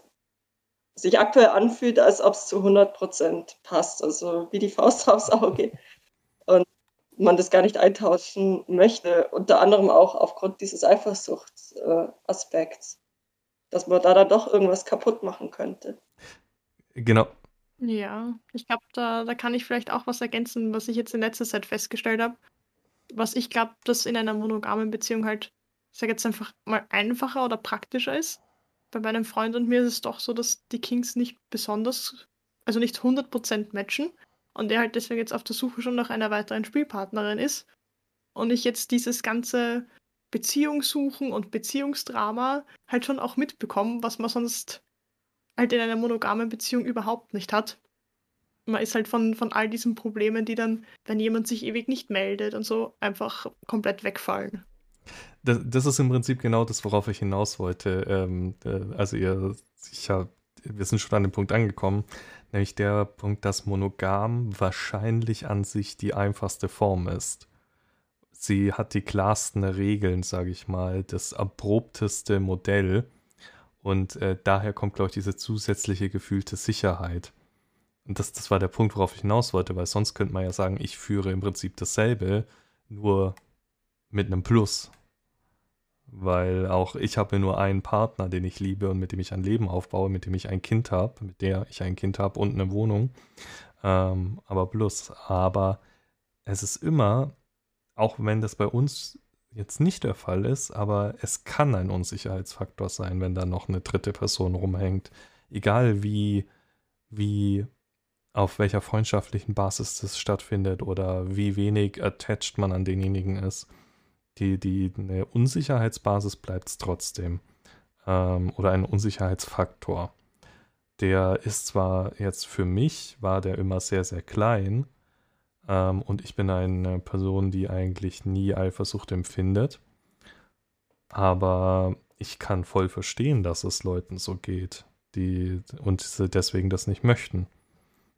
sich aktuell anfühlt, als ob es zu 100% passt, also wie die Faust aufs Auge. Und man das gar nicht eintauschen möchte, unter anderem auch aufgrund dieses Eifersuchtsaspekts, äh, dass man da dann doch irgendwas kaputt machen könnte. Genau. Ja, ich glaube, da, da kann ich vielleicht auch was ergänzen, was ich jetzt in letzter Zeit festgestellt habe. Was ich glaube, dass in einer monogamen Beziehung halt, ich sage jetzt einfach mal einfacher oder praktischer ist bei meinem Freund und mir ist es doch so, dass die Kings nicht besonders, also nicht 100% matchen und er halt deswegen jetzt auf der Suche schon nach einer weiteren Spielpartnerin ist und ich jetzt dieses ganze Beziehungssuchen und Beziehungsdrama halt schon auch mitbekomme, was man sonst halt in einer monogamen Beziehung überhaupt nicht hat. Man ist halt von, von all diesen Problemen, die dann, wenn jemand sich ewig nicht meldet und so, einfach komplett wegfallen. Das, das, ist im Prinzip genau das, worauf ich hinaus wollte. Ähm, äh, also ihr, ich hab, wir sind schon an dem Punkt angekommen, nämlich der Punkt, dass monogam wahrscheinlich an sich die einfachste Form ist. Sie hat die klarsten Regeln, sage ich mal, das erprobteste Modell und äh, daher kommt, glaube ich, diese zusätzliche gefühlte Sicherheit. Und das, das war der Punkt, worauf ich hinaus wollte, weil sonst könnte man ja sagen, ich führe im Prinzip dasselbe, nur mit einem Plus weil auch ich habe nur einen Partner, den ich liebe und mit dem ich ein Leben aufbaue, mit dem ich ein Kind habe, mit der ich ein Kind habe und eine Wohnung. Ähm, aber plus, aber es ist immer, auch wenn das bei uns jetzt nicht der Fall ist, aber es kann ein Unsicherheitsfaktor sein, wenn da noch eine dritte Person rumhängt. Egal wie, wie auf welcher freundschaftlichen Basis das stattfindet oder wie wenig attached man an denjenigen ist die, die eine Unsicherheitsbasis bleibt es trotzdem. Ähm, oder ein Unsicherheitsfaktor. Der ist zwar jetzt für mich, war der immer sehr, sehr klein. Ähm, und ich bin eine Person, die eigentlich nie Eifersucht empfindet. Aber ich kann voll verstehen, dass es Leuten so geht, die und sie deswegen das nicht möchten.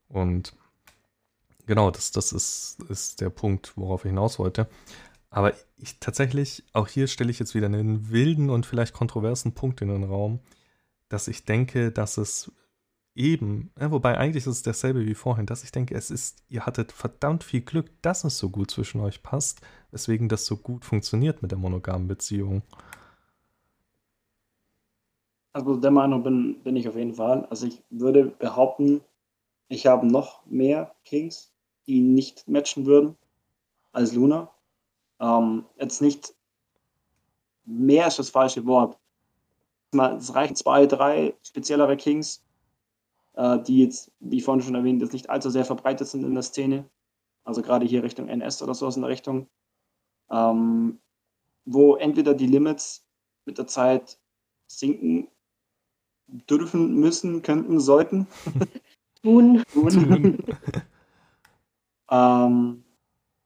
Und genau, das, das ist, ist der Punkt, worauf ich hinaus wollte. Aber ich tatsächlich, auch hier stelle ich jetzt wieder einen wilden und vielleicht kontroversen Punkt in den Raum, dass ich denke, dass es eben, ja, wobei eigentlich ist es dasselbe wie vorhin, dass ich denke, es ist, ihr hattet verdammt viel Glück, dass es so gut zwischen euch passt, weswegen das so gut funktioniert mit der monogamen Beziehung. Also der Meinung bin, bin ich auf jeden Fall. Also ich würde behaupten, ich habe noch mehr Kings, die nicht matchen würden als Luna. Ähm, jetzt nicht mehr ist das falsche Wort. Es reichen zwei, drei speziellere Kings, die jetzt, wie vorhin schon erwähnt, jetzt nicht allzu sehr verbreitet sind in der Szene. Also gerade hier Richtung NS oder so in der Richtung. Ähm, wo entweder die Limits mit der Zeit sinken dürfen, müssen, könnten, sollten. Tun. Tun. ähm,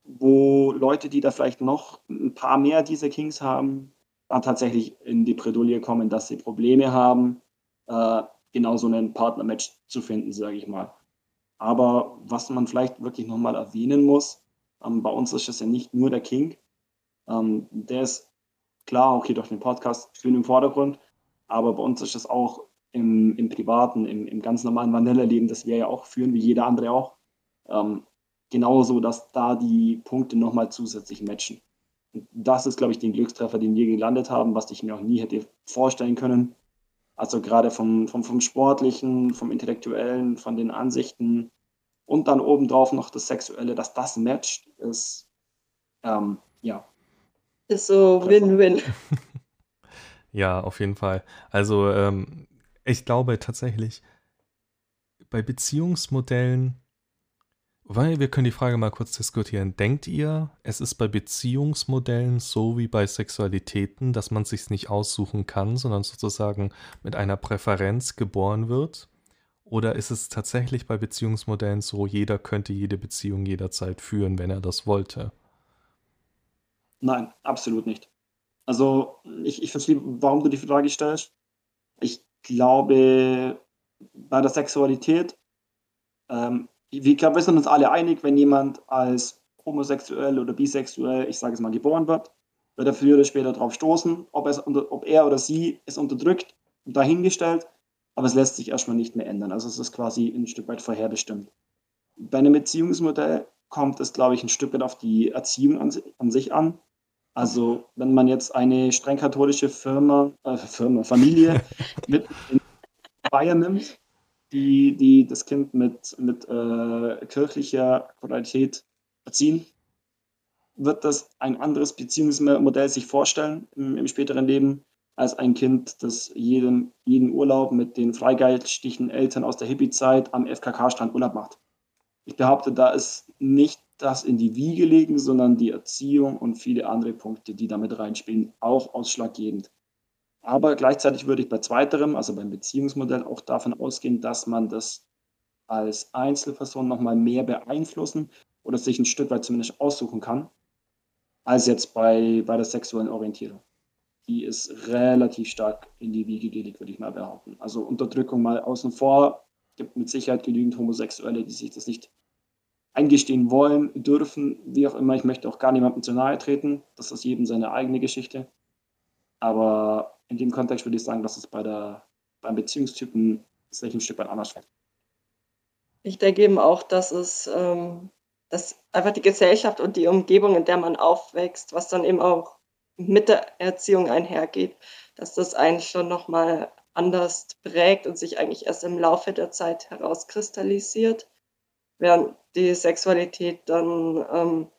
wo Leute, die da vielleicht noch ein paar mehr dieser Kings haben, dann tatsächlich in die Bredouille kommen, dass sie Probleme haben, äh, genau so einen Partnermatch zu finden, sage ich mal. Aber was man vielleicht wirklich nochmal erwähnen muss, ähm, bei uns ist es ja nicht nur der King. Ähm, der ist klar, okay, durch den Podcast schön im Vordergrund. Aber bei uns ist das auch im, im privaten, im, im ganz normalen Vanilla-Leben, das wir ja auch führen, wie jeder andere auch, ähm, genauso, dass da die Punkte nochmal zusätzlich matchen. Und das ist, glaube ich, den Glückstreffer, den wir gelandet haben, was ich mir auch nie hätte vorstellen können. Also gerade vom, vom, vom Sportlichen, vom Intellektuellen, von den Ansichten und dann obendrauf noch das Sexuelle, dass das matcht, ist, ähm, ja. Ist so Win-Win. ja, auf jeden Fall. Also ähm, ich glaube tatsächlich, bei Beziehungsmodellen weil wir können die Frage mal kurz diskutieren. Denkt ihr, es ist bei Beziehungsmodellen so wie bei Sexualitäten, dass man sich nicht aussuchen kann, sondern sozusagen mit einer Präferenz geboren wird? Oder ist es tatsächlich bei Beziehungsmodellen so, jeder könnte jede Beziehung jederzeit führen, wenn er das wollte? Nein, absolut nicht. Also ich, ich verstehe, warum du die Frage stellst. Ich glaube, bei der Sexualität ähm, ich glaube, wir sind uns alle einig, wenn jemand als homosexuell oder bisexuell, ich sage es mal, geboren wird, wird er früher oder später darauf stoßen, ob, es, ob er oder sie es unterdrückt und dahingestellt, aber es lässt sich erstmal nicht mehr ändern. Also es ist quasi ein Stück weit vorherbestimmt. Bei einem Beziehungsmodell kommt es, glaube ich, ein Stück weit auf die Erziehung an, an sich an. Also wenn man jetzt eine streng katholische Firma, äh, Firma Familie mit in Bayern nimmt, die, die das Kind mit, mit äh, kirchlicher Qualität erziehen, wird das ein anderes Beziehungsmodell sich vorstellen im, im späteren Leben als ein Kind, das jeden, jeden Urlaub mit den freigeistlichen Eltern aus der Hippie-Zeit am FKK-Strand Urlaub macht. Ich behaupte, da ist nicht das in die Wiege legen, sondern die Erziehung und viele andere Punkte, die damit reinspielen, auch ausschlaggebend. Aber gleichzeitig würde ich bei zweiterem, also beim Beziehungsmodell, auch davon ausgehen, dass man das als Einzelperson nochmal mehr beeinflussen oder sich ein Stück weit zumindest aussuchen kann, als jetzt bei, bei der sexuellen Orientierung. Die ist relativ stark in die Wiege gelegt, würde ich mal behaupten. Also Unterdrückung mal außen vor. Es gibt mit Sicherheit genügend Homosexuelle, die sich das nicht eingestehen wollen, dürfen, wie auch immer. Ich möchte auch gar niemandem zu nahe treten. Das ist jedem seine eigene Geschichte. Aber in dem Kontext würde ich sagen, dass es bei der, beim Beziehungstypen sich ein Stück weit anders fällt. Ich denke eben auch, dass es ähm, dass einfach die Gesellschaft und die Umgebung, in der man aufwächst, was dann eben auch mit der Erziehung einhergeht, dass das einen schon nochmal anders prägt und sich eigentlich erst im Laufe der Zeit herauskristallisiert, während die Sexualität dann ähm,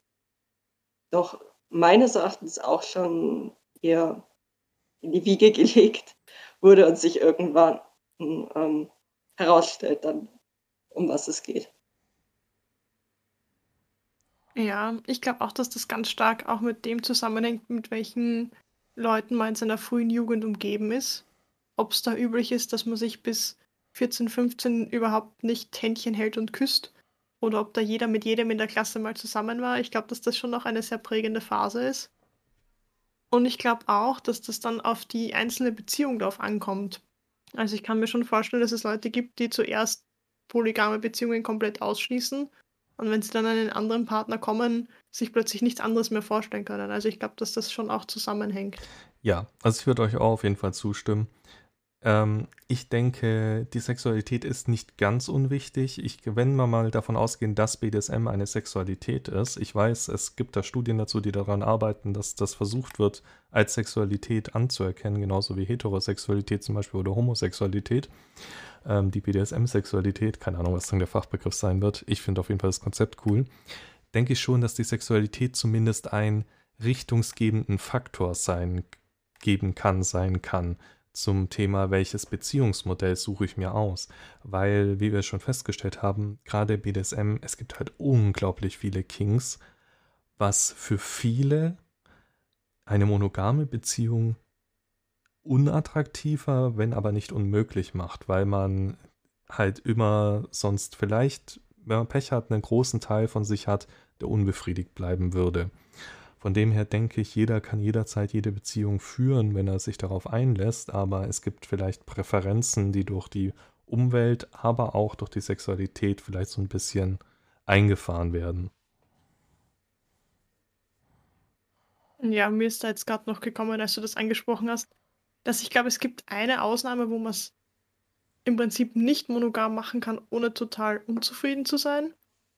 doch meines Erachtens auch schon eher in die Wiege gelegt wurde und sich irgendwann ähm, herausstellt dann, um was es geht. Ja, ich glaube auch, dass das ganz stark auch mit dem zusammenhängt, mit welchen Leuten man in seiner frühen Jugend umgeben ist. Ob es da üblich ist, dass man sich bis 14, 15 überhaupt nicht Händchen hält und küsst. Oder ob da jeder mit jedem in der Klasse mal zusammen war. Ich glaube, dass das schon noch eine sehr prägende Phase ist. Und ich glaube auch, dass das dann auf die einzelne Beziehung drauf ankommt. Also ich kann mir schon vorstellen, dass es Leute gibt, die zuerst polygame Beziehungen komplett ausschließen und wenn sie dann an einen anderen Partner kommen, sich plötzlich nichts anderes mehr vorstellen können. Also ich glaube, dass das schon auch zusammenhängt. Ja, also ich würde euch auch auf jeden Fall zustimmen. Ähm, ich denke, die Sexualität ist nicht ganz unwichtig. Ich, wenn wir mal davon ausgehen, dass BDSM eine Sexualität ist, ich weiß, es gibt da Studien dazu, die daran arbeiten, dass das versucht wird, als Sexualität anzuerkennen, genauso wie Heterosexualität zum Beispiel oder Homosexualität. Ähm, die BDSM-Sexualität, keine Ahnung, was dann der Fachbegriff sein wird. Ich finde auf jeden Fall das Konzept cool. Denke ich schon, dass die Sexualität zumindest einen richtungsgebenden Faktor sein, geben kann, sein kann zum Thema, welches Beziehungsmodell suche ich mir aus. Weil, wie wir schon festgestellt haben, gerade BDSM, es gibt halt unglaublich viele Kings, was für viele eine monogame Beziehung unattraktiver, wenn aber nicht unmöglich macht, weil man halt immer sonst vielleicht, wenn man Pech hat, einen großen Teil von sich hat, der unbefriedigt bleiben würde. Von dem her denke ich, jeder kann jederzeit jede Beziehung führen, wenn er sich darauf einlässt, aber es gibt vielleicht Präferenzen, die durch die Umwelt, aber auch durch die Sexualität vielleicht so ein bisschen eingefahren werden. Ja, mir ist da jetzt gerade noch gekommen, als du das angesprochen hast, dass ich glaube, es gibt eine Ausnahme, wo man es im Prinzip nicht monogam machen kann, ohne total unzufrieden zu sein,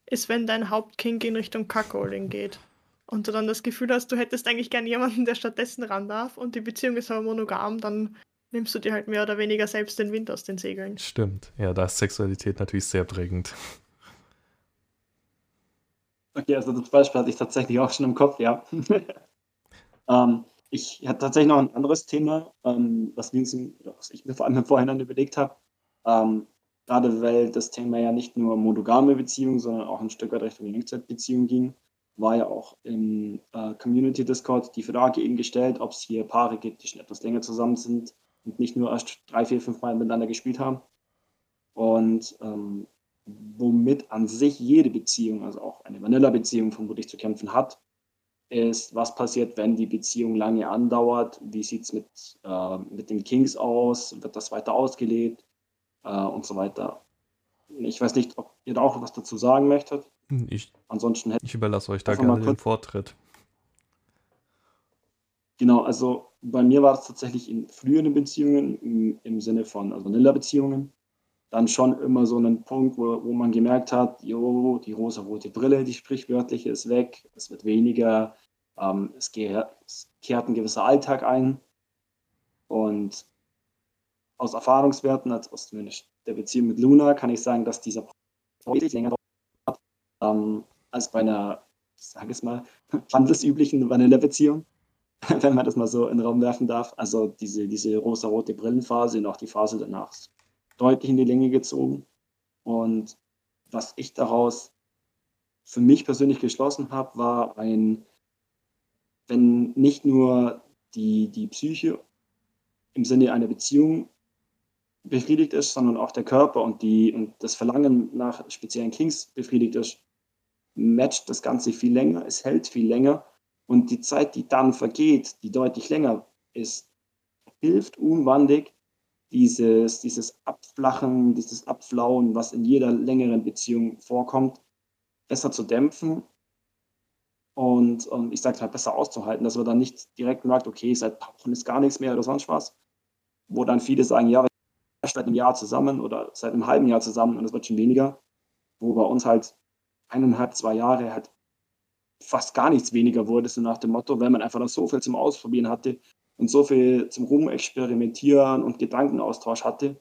ist, wenn dein Hauptking in Richtung Cuckolding geht. Und du dann das Gefühl hast, du hättest eigentlich gern jemanden, der stattdessen ran darf und die Beziehung ist aber monogam, dann nimmst du dir halt mehr oder weniger selbst den Wind aus den Segeln. Stimmt. Ja, da ist Sexualität natürlich sehr prägend. Okay, also das Beispiel hatte ich tatsächlich auch schon im Kopf, ja. ähm, ich hatte tatsächlich noch ein anderes Thema, ähm, was, was, ich mir vor allem im Vorhinein überlegt habe. Ähm, gerade weil das Thema ja nicht nur monogame Beziehungen, sondern auch ein Stück weit Richtung Langzeitbeziehungen ging, war ja auch im äh, Community Discord die Frage eben gestellt, ob es hier Paare gibt, die schon etwas länger zusammen sind und nicht nur erst drei, vier, fünf Mal miteinander gespielt haben. Und ähm, womit an sich jede Beziehung, also auch eine Vanilla-Beziehung vermutlich zu kämpfen hat, ist, was passiert, wenn die Beziehung lange andauert? Wie sieht es mit, äh, mit den Kings aus? Wird das weiter ausgelebt? Äh, und so weiter. Ich weiß nicht, ob ihr da auch was dazu sagen möchtet. Ich, Ansonsten hätte ich überlasse euch da gerne den Vortritt. Genau, also bei mir war es tatsächlich in früheren Beziehungen im, im Sinne von also Vanilla-Beziehungen dann schon immer so ein Punkt, wo, wo man gemerkt hat, jo, die rosa-rote Brille, die sprichwörtliche, ist weg, es wird weniger, ähm, es, es kehrt ein gewisser Alltag ein. Und aus Erfahrungswerten, als aus zumindest der Beziehung mit Luna, kann ich sagen, dass dieser deutlich länger dauert ähm, als bei einer, ich sage es mal, handelsüblichen Vanilla-Beziehung, wenn man das mal so in den Raum werfen darf. Also diese, diese rosa-rote Brillenphase und auch die Phase danach deutlich in die Länge gezogen. Und was ich daraus für mich persönlich geschlossen habe, war ein, wenn nicht nur die, die Psyche im Sinne einer Beziehung befriedigt ist, sondern auch der Körper und, die, und das Verlangen nach speziellen Kings befriedigt ist, matcht das Ganze viel länger, es hält viel länger und die Zeit, die dann vergeht, die deutlich länger ist, hilft unwandig, dieses, dieses Abflachen, dieses Abflauen, was in jeder längeren Beziehung vorkommt, besser zu dämpfen und, und ich sage halt besser auszuhalten, dass man dann nicht direkt merkt, okay, seit Wochen ist gar nichts mehr oder sonst was, wo dann viele sagen, ja, wir sind seit einem Jahr zusammen oder seit einem halben Jahr zusammen und es wird schon weniger, wo bei uns halt eineinhalb, zwei Jahre halt fast gar nichts weniger wurde, so nach dem Motto, weil man einfach noch so viel zum Ausprobieren hatte, und so viel zum Rumexperimentieren und Gedankenaustausch hatte.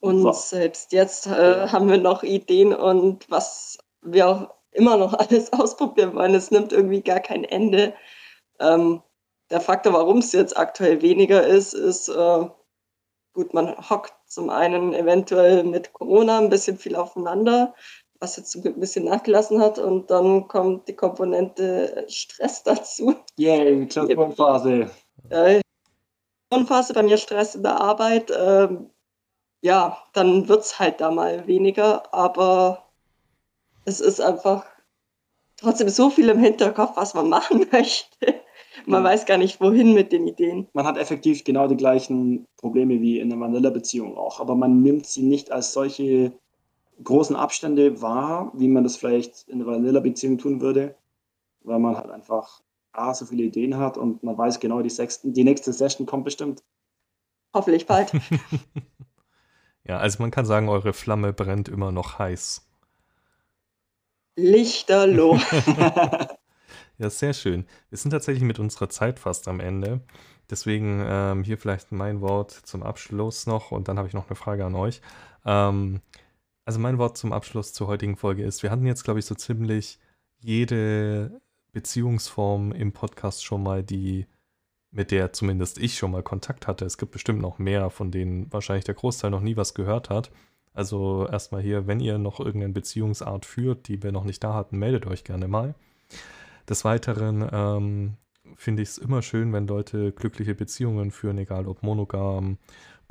Und war. selbst jetzt äh, haben wir noch Ideen und was wir auch immer noch alles ausprobieren wollen. Es nimmt irgendwie gar kein Ende. Ähm, der Faktor, warum es jetzt aktuell weniger ist, ist, äh, gut, man hockt zum einen eventuell mit Corona ein bisschen viel aufeinander, was jetzt ein bisschen nachgelassen hat und dann kommt die Komponente Stress dazu. Yay, Klausurenphase äh, Phase bei mir Stress in der Arbeit, äh, ja, dann wird es halt da mal weniger, aber es ist einfach trotzdem so viel im Hinterkopf, was man machen möchte. Man ja. weiß gar nicht, wohin mit den Ideen. Man hat effektiv genau die gleichen Probleme wie in einer Vanilla-Beziehung auch, aber man nimmt sie nicht als solche großen Abstände wahr, wie man das vielleicht in einer Vanilla-Beziehung tun würde, weil man halt einfach A, so viele Ideen hat und man weiß genau, die, sechsten, die nächste Session kommt bestimmt. Hoffentlich bald. ja, also man kann sagen, eure Flamme brennt immer noch heiß. Lichterloh. ja, sehr schön. Wir sind tatsächlich mit unserer Zeit fast am Ende. Deswegen ähm, hier vielleicht mein Wort zum Abschluss noch und dann habe ich noch eine Frage an euch. Ähm, also mein Wort zum Abschluss zur heutigen Folge ist, wir hatten jetzt, glaube ich, so ziemlich jede Beziehungsform im Podcast schon mal, die, mit der zumindest ich schon mal Kontakt hatte. Es gibt bestimmt noch mehr, von denen wahrscheinlich der Großteil noch nie was gehört hat. Also erstmal hier, wenn ihr noch irgendeine Beziehungsart führt, die wir noch nicht da hatten, meldet euch gerne mal. Des Weiteren ähm, finde ich es immer schön, wenn Leute glückliche Beziehungen führen, egal ob monogam,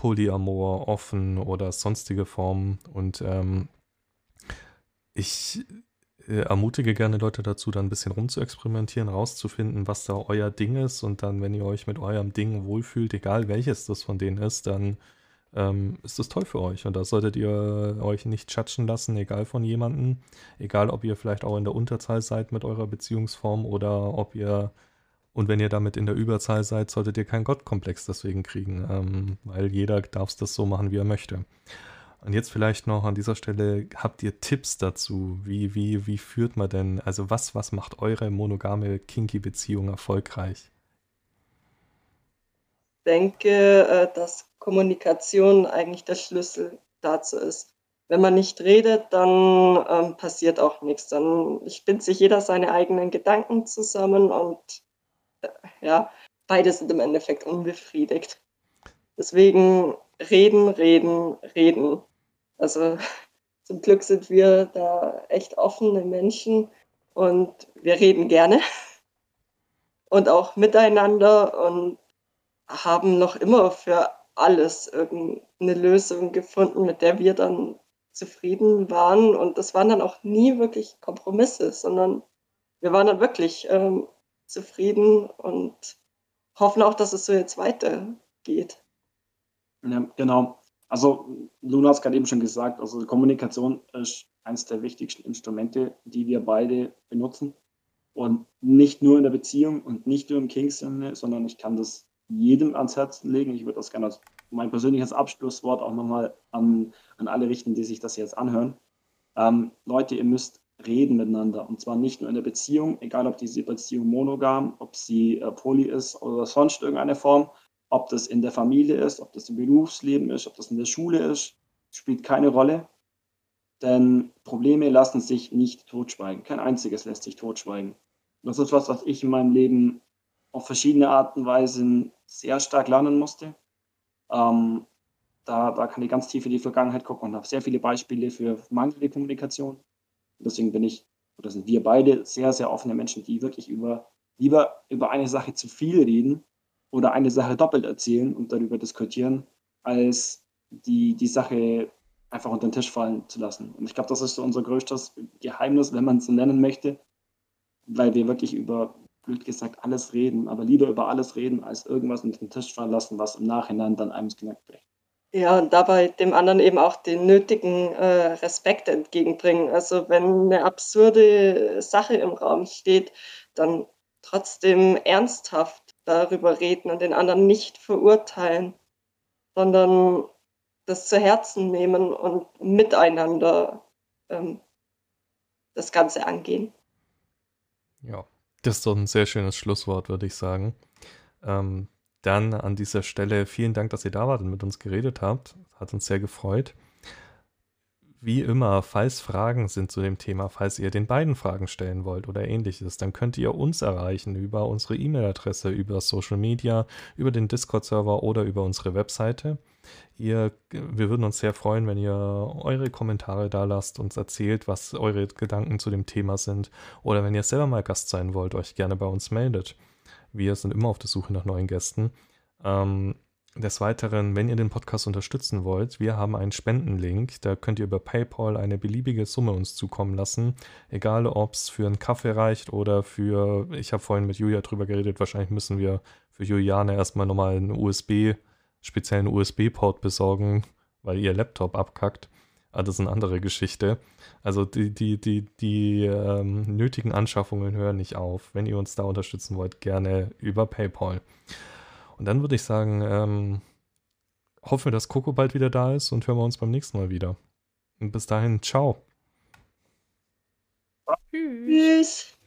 polyamor, offen oder sonstige Formen. Und ähm, ich äh, ermutige gerne Leute dazu, dann ein bisschen rumzuexperimentieren, rauszufinden, was da euer Ding ist. Und dann, wenn ihr euch mit eurem Ding wohlfühlt, egal welches das von denen ist, dann ähm, ist das toll für euch. Und da solltet ihr euch nicht tschatschen lassen, egal von jemandem. Egal, ob ihr vielleicht auch in der Unterzahl seid mit eurer Beziehungsform oder ob ihr Und wenn ihr damit in der Überzahl seid, solltet ihr keinen Gottkomplex deswegen kriegen, ähm, weil jeder darf es das so machen, wie er möchte. Und jetzt vielleicht noch an dieser Stelle, habt ihr Tipps dazu? Wie, wie, wie führt man denn, also was, was macht eure monogame Kinky-Beziehung erfolgreich? Ich denke, äh, dass Kommunikation eigentlich der Schlüssel dazu ist. Wenn man nicht redet, dann ähm, passiert auch nichts. Dann spinnt sich jeder seine eigenen Gedanken zusammen und ja, beide sind im Endeffekt unbefriedigt. Deswegen reden, reden, reden. Also zum Glück sind wir da echt offene Menschen und wir reden gerne und auch miteinander und haben noch immer für alles irgendeine Lösung gefunden, mit der wir dann zufrieden waren. Und das waren dann auch nie wirklich Kompromisse, sondern wir waren dann wirklich ähm, zufrieden und hoffen auch, dass es so jetzt weitergeht. Ja, genau. Also Luna hat es gerade eben schon gesagt, also Kommunikation ist eines der wichtigsten Instrumente, die wir beide benutzen. Und nicht nur in der Beziehung und nicht nur im Kings-Sinne, sondern ich kann das jedem ans Herzen legen. Ich würde das gerne als mein persönliches Abschlusswort auch nochmal an, an alle richten, die sich das jetzt anhören. Ähm, Leute, ihr müsst reden miteinander. Und zwar nicht nur in der Beziehung, egal ob diese Beziehung monogam, ob sie äh, poly ist oder sonst irgendeine Form, ob das in der Familie ist, ob das im Berufsleben ist, ob das in der Schule ist, spielt keine Rolle. Denn Probleme lassen sich nicht totschweigen. Kein einziges lässt sich totschweigen. Das ist was, was ich in meinem Leben auf verschiedene Arten und Weisen sehr stark lernen musste. Ähm, da, da kann ich ganz tief in die Vergangenheit gucken und habe sehr viele Beispiele für mangelnde Kommunikation. Deswegen bin ich, oder sind wir beide sehr, sehr offene Menschen, die wirklich über, lieber über eine Sache zu viel reden, oder eine Sache doppelt erzählen und darüber diskutieren, als die, die Sache einfach unter den Tisch fallen zu lassen. Und ich glaube, das ist so unser größtes Geheimnis, wenn man es so nennen möchte, weil wir wirklich über, blöd gesagt, alles reden, aber lieber über alles reden, als irgendwas unter den Tisch fallen lassen, was im Nachhinein dann einem Knack bricht. Ja, und dabei dem anderen eben auch den nötigen äh, Respekt entgegenbringen. Also wenn eine absurde Sache im Raum steht, dann trotzdem ernsthaft darüber reden und den anderen nicht verurteilen, sondern das zu Herzen nehmen und miteinander ähm, das Ganze angehen. Ja, das ist doch ein sehr schönes Schlusswort, würde ich sagen. Ähm, dann an dieser Stelle vielen Dank, dass ihr da wart und mit uns geredet habt. Hat uns sehr gefreut. Wie immer, falls Fragen sind zu dem Thema, falls ihr den beiden Fragen stellen wollt oder ähnliches, dann könnt ihr uns erreichen über unsere E-Mail-Adresse, über Social Media, über den Discord-Server oder über unsere Webseite. Ihr, wir würden uns sehr freuen, wenn ihr eure Kommentare da lasst, uns erzählt, was eure Gedanken zu dem Thema sind. Oder wenn ihr selber mal Gast sein wollt, euch gerne bei uns meldet. Wir sind immer auf der Suche nach neuen Gästen. Ähm, des Weiteren, wenn ihr den Podcast unterstützen wollt, wir haben einen Spendenlink. Da könnt ihr über PayPal eine beliebige Summe uns zukommen lassen. Egal, ob es für einen Kaffee reicht oder für, ich habe vorhin mit Julia drüber geredet, wahrscheinlich müssen wir für Juliane erstmal nochmal einen USB, speziellen USB-Port besorgen, weil ihr Laptop abkackt. Aber ah, das ist eine andere Geschichte. Also die, die, die, die ähm, nötigen Anschaffungen hören nicht auf. Wenn ihr uns da unterstützen wollt, gerne über PayPal. Und dann würde ich sagen, ähm, hoffen wir, dass Coco bald wieder da ist und hören wir uns beim nächsten Mal wieder. Und bis dahin, ciao. Tschüss.